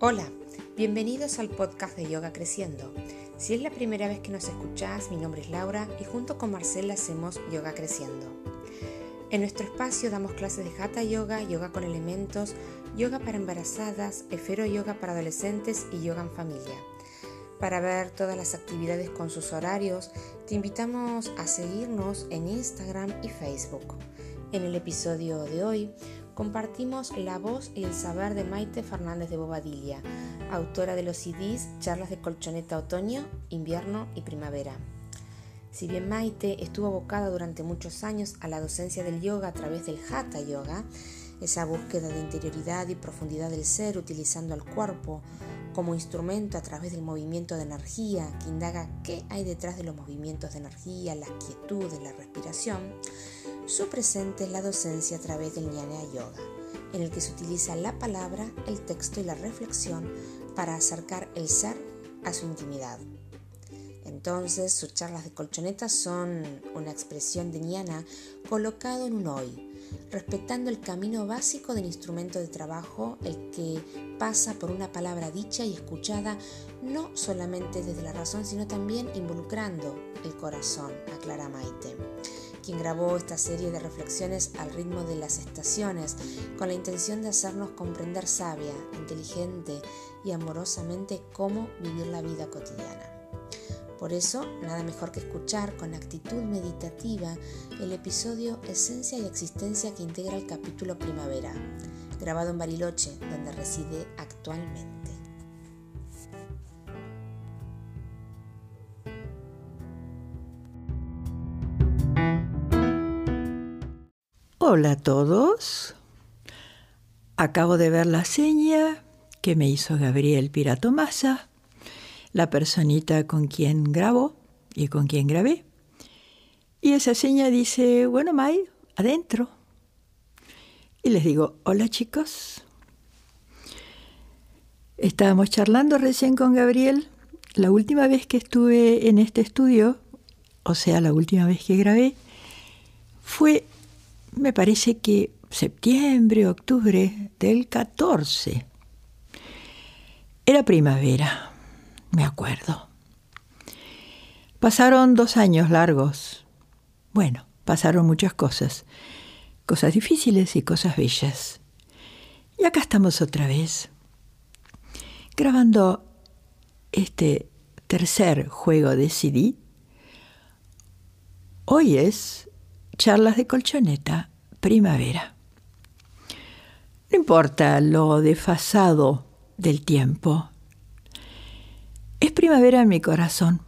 Hola, bienvenidos al podcast de Yoga Creciendo. Si es la primera vez que nos escuchás, mi nombre es Laura y junto con Marcela hacemos Yoga Creciendo. En nuestro espacio damos clases de Hatha Yoga, yoga con elementos, yoga para embarazadas, efero yoga para adolescentes y yoga en familia. Para ver todas las actividades con sus horarios, te invitamos a seguirnos en Instagram y Facebook. En el episodio de hoy compartimos la voz y el saber de Maite Fernández de Bobadilla, autora de los CDs Charlas de Colchoneta Otoño, Invierno y Primavera. Si bien Maite estuvo abocada durante muchos años a la docencia del yoga a través del Hatha Yoga, esa búsqueda de interioridad y profundidad del ser utilizando el cuerpo como instrumento a través del movimiento de energía que indaga qué hay detrás de los movimientos de energía, las quietudes, la respiración, su presente es la docencia a través del Jnana Yoga, en el que se utiliza la palabra, el texto y la reflexión para acercar el ser a su intimidad. Entonces, sus charlas de colchoneta son una expresión de Jnana colocado en un hoy, respetando el camino básico del instrumento de trabajo, el que pasa por una palabra dicha y escuchada no solamente desde la razón, sino también involucrando el corazón, aclara Maite quien grabó esta serie de reflexiones al ritmo de las estaciones, con la intención de hacernos comprender sabia, inteligente y amorosamente cómo vivir la vida cotidiana. Por eso, nada mejor que escuchar con actitud meditativa el episodio Esencia y Existencia que integra el capítulo Primavera, grabado en Bariloche, donde reside actualmente. Hola a todos. Acabo de ver la seña que me hizo Gabriel Piratomasa, la personita con quien grabo y con quien grabé. Y esa seña dice, bueno, May, adentro. Y les digo, hola chicos. Estábamos charlando recién con Gabriel. La última vez que estuve en este estudio, o sea, la última vez que grabé, fue me parece que septiembre, octubre del 14. Era primavera, me acuerdo. Pasaron dos años largos. Bueno, pasaron muchas cosas, cosas difíciles y cosas bellas. Y acá estamos otra vez, grabando este tercer juego de CD. Hoy es Charlas de colchoneta, primavera. No importa lo desfasado del tiempo. Es primavera en mi corazón.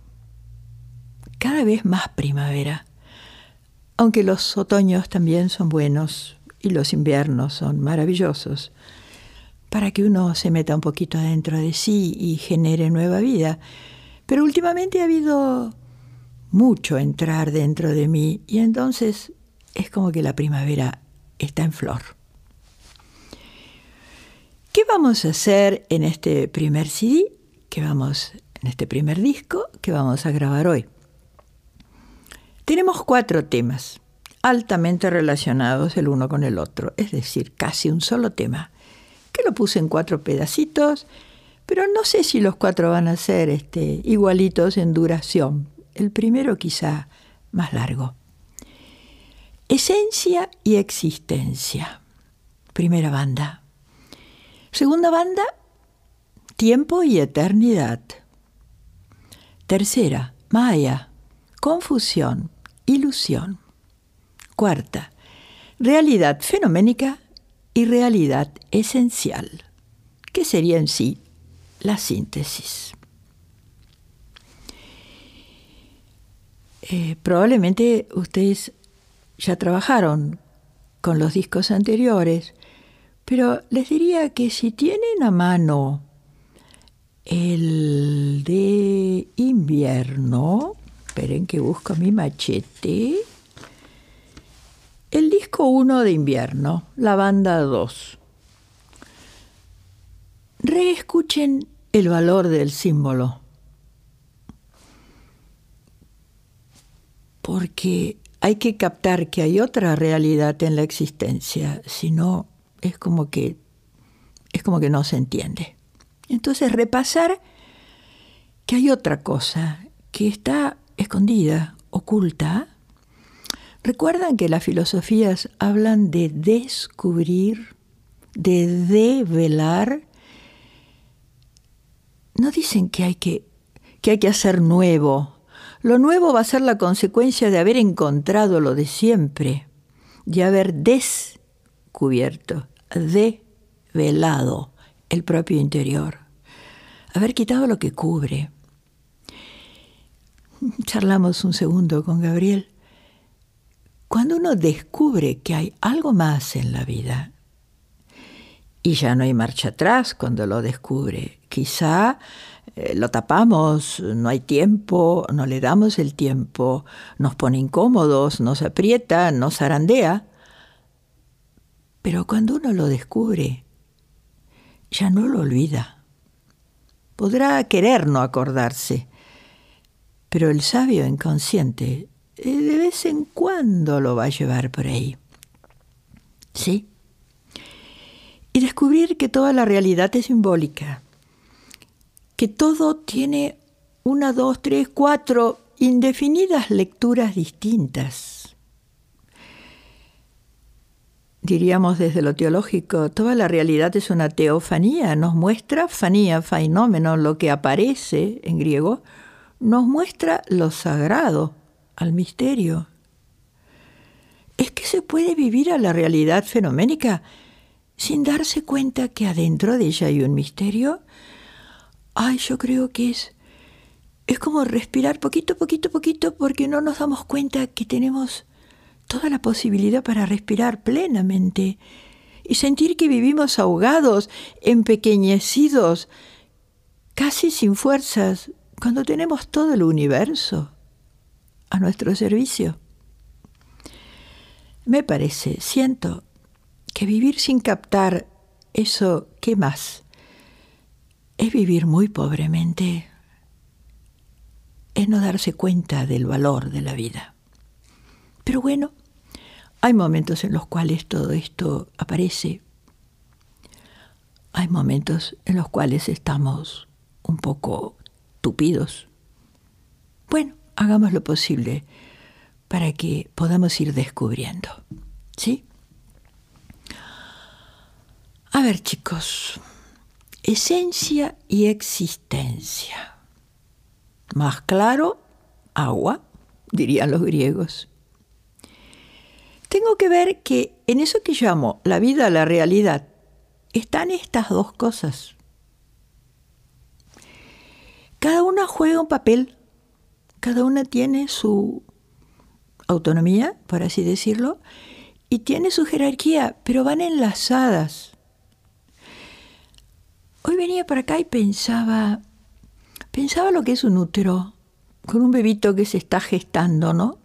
Cada vez más primavera. Aunque los otoños también son buenos y los inviernos son maravillosos, para que uno se meta un poquito dentro de sí y genere nueva vida. Pero últimamente ha habido mucho entrar dentro de mí y entonces es como que la primavera está en flor. ¿Qué vamos a hacer en este primer CD? ¿Qué vamos en este primer disco que vamos a grabar hoy? Tenemos cuatro temas altamente relacionados el uno con el otro, es decir, casi un solo tema, que lo puse en cuatro pedacitos, pero no sé si los cuatro van a ser este, igualitos en duración, el primero quizá más largo. Esencia y existencia. Primera banda. Segunda banda, tiempo y eternidad. Tercera, Maya, confusión, ilusión. Cuarta, realidad fenoménica y realidad esencial, que sería en sí la síntesis. Eh, probablemente ustedes ya trabajaron con los discos anteriores, pero les diría que si tienen a mano el de invierno, esperen que busco mi machete, el disco 1 de invierno, la banda 2. Reescuchen el valor del símbolo. Porque hay que captar que hay otra realidad en la existencia, si no es como que es como que no se entiende. Entonces repasar que hay otra cosa que está escondida, oculta. Recuerdan que las filosofías hablan de descubrir, de develar. No dicen que hay que, que hay que hacer nuevo. Lo nuevo va a ser la consecuencia de haber encontrado lo de siempre, de haber descubierto, develado el propio interior, haber quitado lo que cubre. Charlamos un segundo con Gabriel. Cuando uno descubre que hay algo más en la vida, y ya no hay marcha atrás cuando lo descubre, quizá eh, lo tapamos, no hay tiempo, no le damos el tiempo, nos pone incómodos, nos aprieta, nos zarandea. Pero cuando uno lo descubre, ya no lo olvida. Podrá querer no acordarse, pero el sabio inconsciente eh, de vez en cuando lo va a llevar por ahí. ¿Sí? Y descubrir que toda la realidad es simbólica, que todo tiene una, dos, tres, cuatro indefinidas lecturas distintas. Diríamos desde lo teológico, toda la realidad es una teofanía, nos muestra fanía, fenómeno, lo que aparece en griego, nos muestra lo sagrado, al misterio. ¿Es que se puede vivir a la realidad fenoménica sin darse cuenta que adentro de ella hay un misterio? Ay, yo creo que es es como respirar poquito, poquito, poquito porque no nos damos cuenta que tenemos toda la posibilidad para respirar plenamente y sentir que vivimos ahogados, empequeñecidos, casi sin fuerzas, cuando tenemos todo el universo a nuestro servicio. Me parece, siento, que vivir sin captar eso, ¿qué más? Es vivir muy pobremente, es no darse cuenta del valor de la vida. Pero bueno, hay momentos en los cuales todo esto aparece. Hay momentos en los cuales estamos un poco tupidos. Bueno, hagamos lo posible para que podamos ir descubriendo. ¿Sí? A ver, chicos, esencia y existencia. Más claro, agua, dirían los griegos. Tengo que ver que en eso que llamo la vida, la realidad, están estas dos cosas. Cada una juega un papel, cada una tiene su autonomía, por así decirlo, y tiene su jerarquía, pero van enlazadas. Hoy venía para acá y pensaba, pensaba lo que es un útero, con un bebito que se está gestando, ¿no?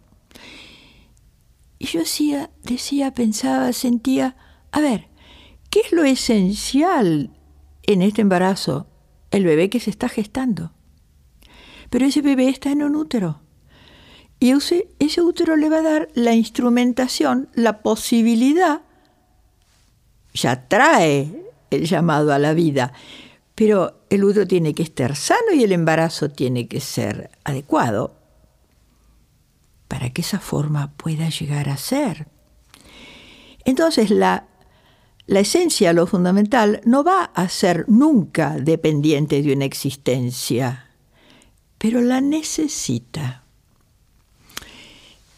Y yo decía, pensaba, sentía, a ver, ¿qué es lo esencial en este embarazo? El bebé que se está gestando pero ese bebé está en un útero. Y ese, ese útero le va a dar la instrumentación, la posibilidad, ya trae el llamado a la vida, pero el útero tiene que estar sano y el embarazo tiene que ser adecuado para que esa forma pueda llegar a ser. Entonces la, la esencia, lo fundamental, no va a ser nunca dependiente de una existencia pero la necesita.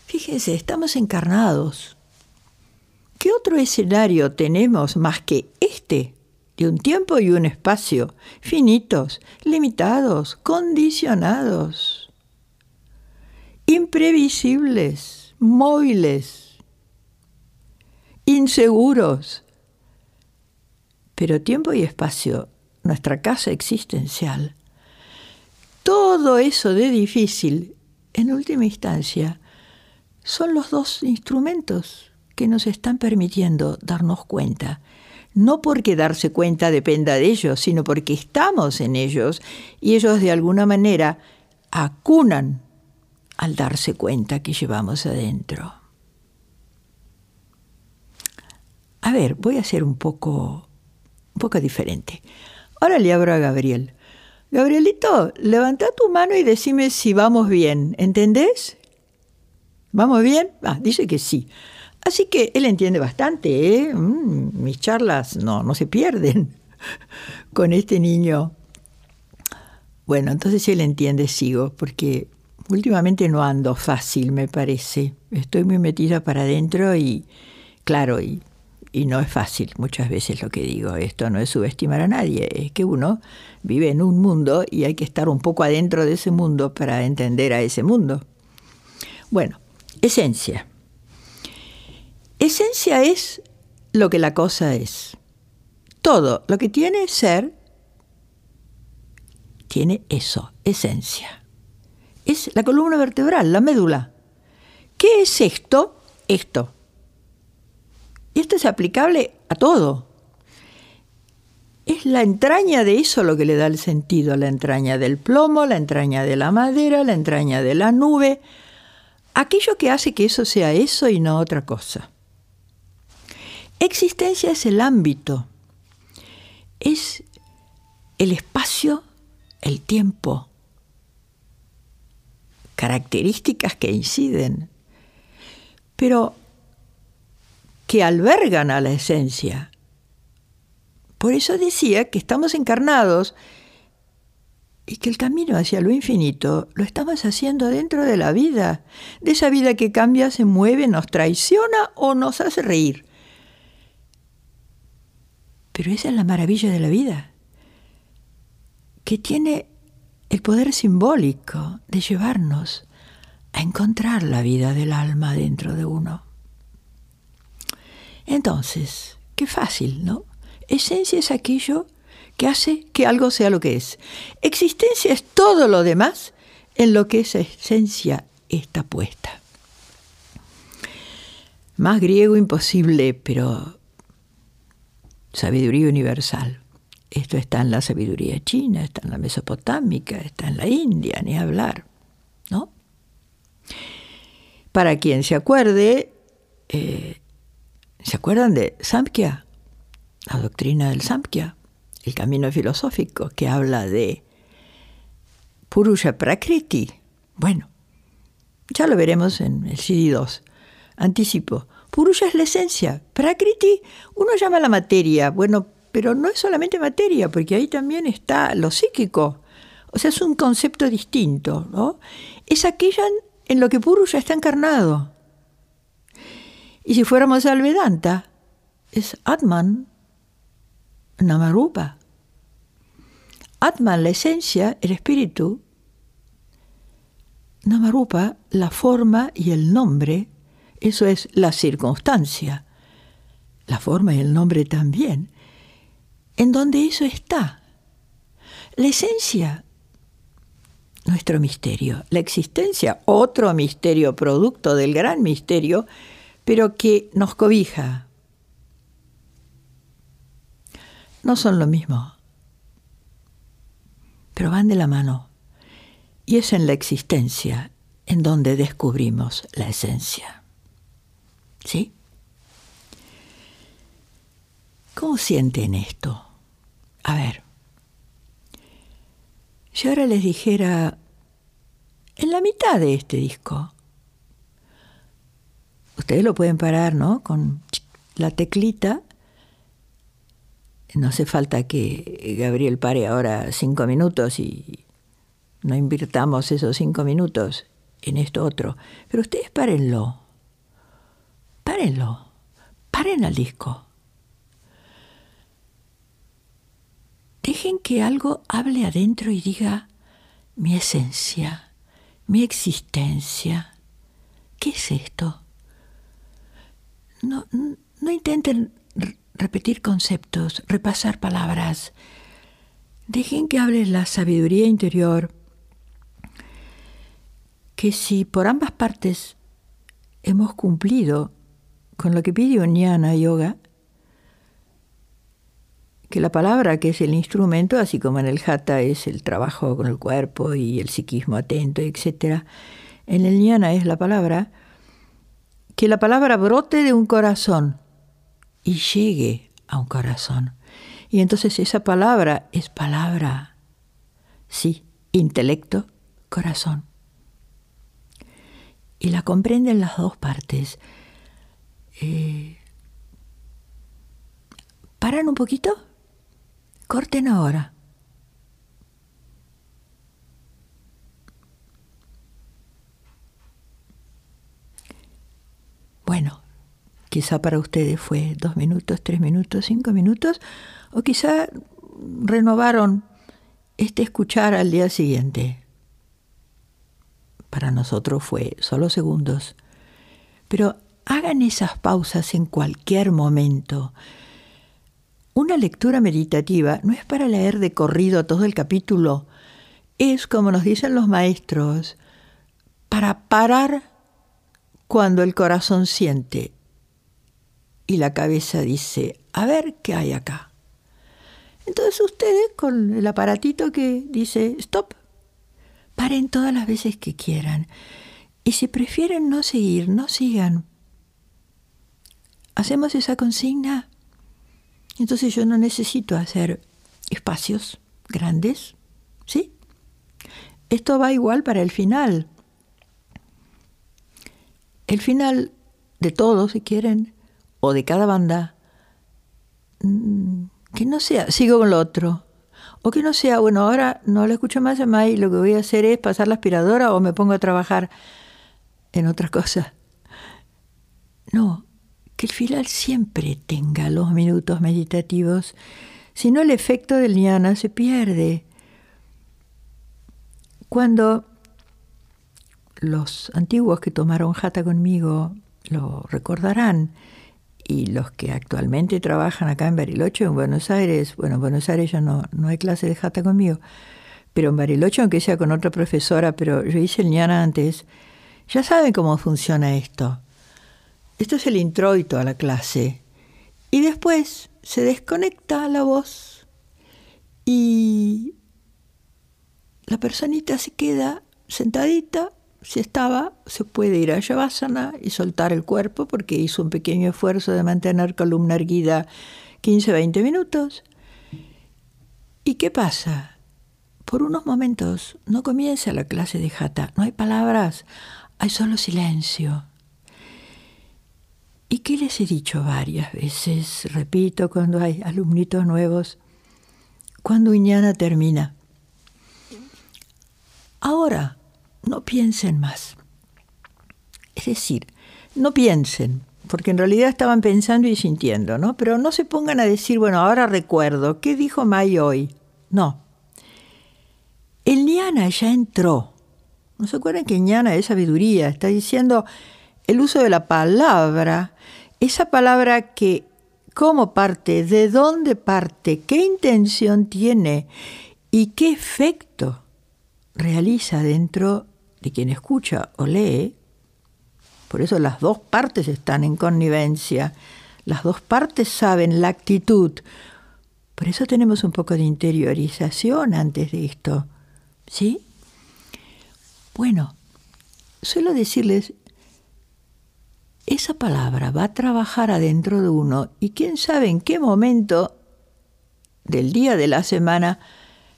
Fíjense, estamos encarnados. ¿Qué otro escenario tenemos más que este, de un tiempo y un espacio, finitos, limitados, condicionados, imprevisibles, móviles, inseguros? Pero tiempo y espacio, nuestra casa existencial, todo eso de difícil, en última instancia, son los dos instrumentos que nos están permitiendo darnos cuenta. No porque darse cuenta dependa de ellos, sino porque estamos en ellos y ellos de alguna manera acunan al darse cuenta que llevamos adentro. A ver, voy a ser un poco, un poco diferente. Ahora le abro a Gabriel. Gabrielito, levanta tu mano y decime si vamos bien, ¿entendés? ¿Vamos bien? Ah, dice que sí. Así que él entiende bastante, ¿eh? Mm, mis charlas no, no se pierden con este niño. Bueno, entonces él entiende, sigo, porque últimamente no ando fácil, me parece. Estoy muy metida para adentro y, claro, y, y no es fácil muchas veces lo que digo. Esto no es subestimar a nadie, es que uno vive en un mundo y hay que estar un poco adentro de ese mundo para entender a ese mundo. Bueno, esencia. Esencia es lo que la cosa es. Todo lo que tiene ser tiene eso, esencia. Es la columna vertebral, la médula. ¿Qué es esto? Esto. Y esto es aplicable a todo. Es la entraña de eso lo que le da el sentido, la entraña del plomo, la entraña de la madera, la entraña de la nube, aquello que hace que eso sea eso y no otra cosa. Existencia es el ámbito, es el espacio, el tiempo, características que inciden, pero que albergan a la esencia. Por eso decía que estamos encarnados y que el camino hacia lo infinito lo estamos haciendo dentro de la vida, de esa vida que cambia, se mueve, nos traiciona o nos hace reír. Pero esa es la maravilla de la vida, que tiene el poder simbólico de llevarnos a encontrar la vida del alma dentro de uno. Entonces, qué fácil, ¿no? Esencia es aquello que hace que algo sea lo que es. Existencia es todo lo demás en lo que esa esencia está puesta. Más griego imposible, pero sabiduría universal. Esto está en la sabiduría china, está en la mesopotámica, está en la India, ni hablar, ¿no? Para quien se acuerde, eh, ¿se acuerdan de Samkhya? La doctrina del Samkhya, el camino filosófico que habla de Purusha Prakriti. Bueno, ya lo veremos en el CD2. Anticipo. Purusha es la esencia. Prakriti uno llama la materia, bueno, pero no es solamente materia, porque ahí también está lo psíquico. O sea, es un concepto distinto, ¿no? Es aquella en lo que Purusha está encarnado. Y si fuéramos al Vedanta, es Atman, Namarupa. Atman, la esencia, el espíritu. Namarupa, la forma y el nombre eso es la circunstancia, la forma y el nombre también, en donde eso está. La esencia, nuestro misterio, la existencia, otro misterio, producto del gran misterio, pero que nos cobija. No son lo mismo, pero van de la mano. Y es en la existencia en donde descubrimos la esencia. ¿Sí? ¿Cómo sienten esto? A ver, si ahora les dijera, en la mitad de este disco, ustedes lo pueden parar, ¿no? Con la teclita. No hace falta que Gabriel pare ahora cinco minutos y no invirtamos esos cinco minutos en esto otro. Pero ustedes párenlo párenlo, paren al disco. Dejen que algo hable adentro y diga mi esencia, mi existencia. ¿Qué es esto? No, no intenten repetir conceptos, repasar palabras. Dejen que hable la sabiduría interior, que si por ambas partes hemos cumplido con lo que pide Uñana Yoga, que la palabra que es el instrumento, así como en el hatha es el trabajo con el cuerpo y el psiquismo atento, etc., en el jnana es la palabra, que la palabra brote de un corazón y llegue a un corazón. Y entonces esa palabra es palabra, sí, intelecto, corazón. Y la comprenden las dos partes. Eh, ¿Paran un poquito? Corten ahora. Bueno, quizá para ustedes fue dos minutos, tres minutos, cinco minutos, o quizá renovaron este escuchar al día siguiente. Para nosotros fue solo segundos. Pero hagan esas pausas en cualquier momento. Una lectura meditativa no es para leer de corrido todo el capítulo, es, como nos dicen los maestros, para parar cuando el corazón siente y la cabeza dice, a ver qué hay acá. Entonces ustedes con el aparatito que dice, stop, paren todas las veces que quieran. Y si prefieren no seguir, no sigan. Hacemos esa consigna. Entonces yo no necesito hacer espacios grandes, ¿sí? Esto va igual para el final. El final de todo, si quieren, o de cada banda, mm, que no sea, sigo con lo otro. O que no sea, bueno, ahora no lo escucho más a May, lo que voy a hacer es pasar la aspiradora o me pongo a trabajar en otras cosas. No, que el final siempre tenga los minutos meditativos, si no el efecto del ñana se pierde. Cuando los antiguos que tomaron jata conmigo lo recordarán, y los que actualmente trabajan acá en Bariloche, en Buenos Aires, bueno, en Buenos Aires ya no, no hay clase de jata conmigo, pero en Bariloche, aunque sea con otra profesora, pero yo hice el ñana antes, ya saben cómo funciona esto. Esto es el introito a la clase. Y después se desconecta la voz y la personita se queda sentadita si estaba, se puede ir a Shavasana y soltar el cuerpo porque hizo un pequeño esfuerzo de mantener columna erguida 15-20 minutos. ¿Y qué pasa? Por unos momentos no comienza la clase de jata, no hay palabras, hay solo silencio. ¿Y qué les he dicho varias veces? Repito, cuando hay alumnitos nuevos, cuando Iñana termina. Ahora, no piensen más. Es decir, no piensen, porque en realidad estaban pensando y sintiendo, ¿no? Pero no se pongan a decir, bueno, ahora recuerdo, ¿qué dijo May hoy? No. El ñana ya entró. ¿No se acuerdan que ñana es sabiduría? Está diciendo el uso de la palabra, esa palabra que, cómo parte, de dónde parte, qué intención tiene y qué efecto realiza dentro de quien escucha o lee, por eso las dos partes están en connivencia, las dos partes saben la actitud, por eso tenemos un poco de interiorización antes de esto, ¿sí? Bueno, suelo decirles, esa palabra va a trabajar adentro de uno y quién sabe en qué momento del día de la semana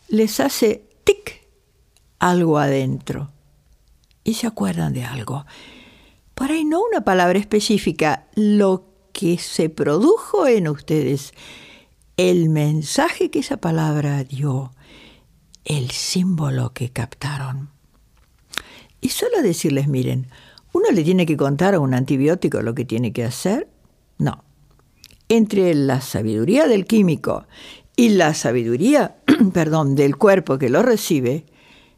les hace tic algo adentro y se acuerdan de algo. Por ahí no una palabra específica, lo que se produjo en ustedes, el mensaje que esa palabra dio, el símbolo que captaron. Y solo decirles, miren, ¿uno le tiene que contar a un antibiótico lo que tiene que hacer? No. Entre la sabiduría del químico y la sabiduría, perdón, del cuerpo que lo recibe,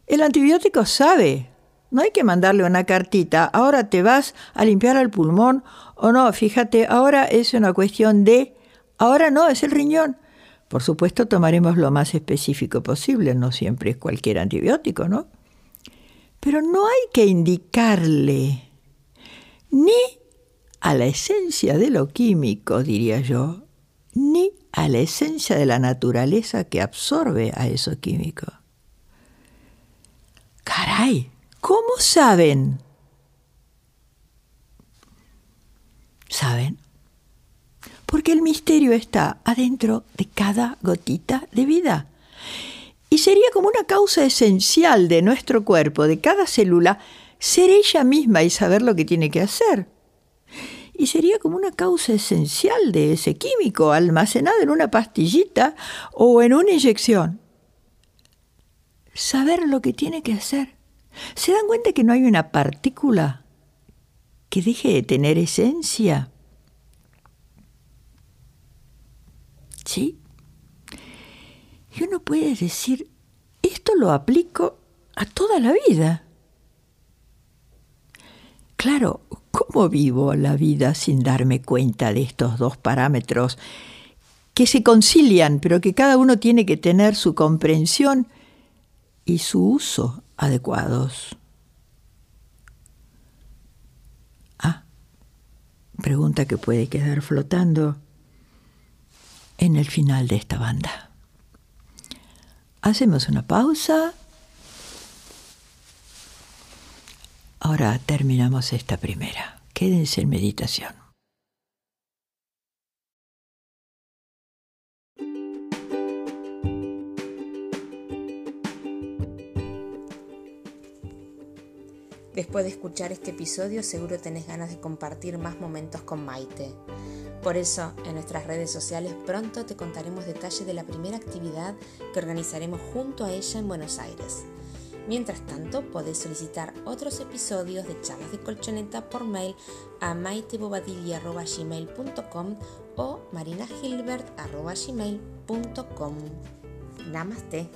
el antibiótico sabe no hay que mandarle una cartita, ahora te vas a limpiar el pulmón o no, fíjate, ahora es una cuestión de, ahora no, es el riñón. Por supuesto tomaremos lo más específico posible, no siempre es cualquier antibiótico, ¿no? Pero no hay que indicarle ni a la esencia de lo químico, diría yo, ni a la esencia de la naturaleza que absorbe a eso químico. Caray, ¿Cómo saben? ¿Saben? porque el misterio está adentro de cada gotita de vida. Y sería como una causa esencial de nuestro cuerpo, de cada célula, ser ella misma y saber lo que tiene que hacer. Y sería como una causa esencial de ese químico almacenado en una pastillita o en una inyección. Saber lo que tiene que hacer. ¿Se dan cuenta que no hay una partícula que deje de tener esencia? ¿Sí? Y uno puede decir, esto lo aplico a toda la vida. Claro, ¿cómo vivo la vida sin darme cuenta de estos dos parámetros que se concilian, pero que cada uno tiene que tener su comprensión y su uso adecuados? Ah, pregunta que puede quedar flotando en el final de esta banda. Hacemos una pausa. Ahora terminamos esta primera. Quédense en meditación. Después de escuchar este episodio seguro tenés ganas de compartir más momentos con Maite. Por eso, en nuestras redes sociales pronto te contaremos detalles de la primera actividad que organizaremos junto a ella en Buenos Aires. Mientras tanto, podés solicitar otros episodios de charlas de colchoneta por mail a maitebobadilla.gmail.com o marinagilbert.gmail.com. Namaste.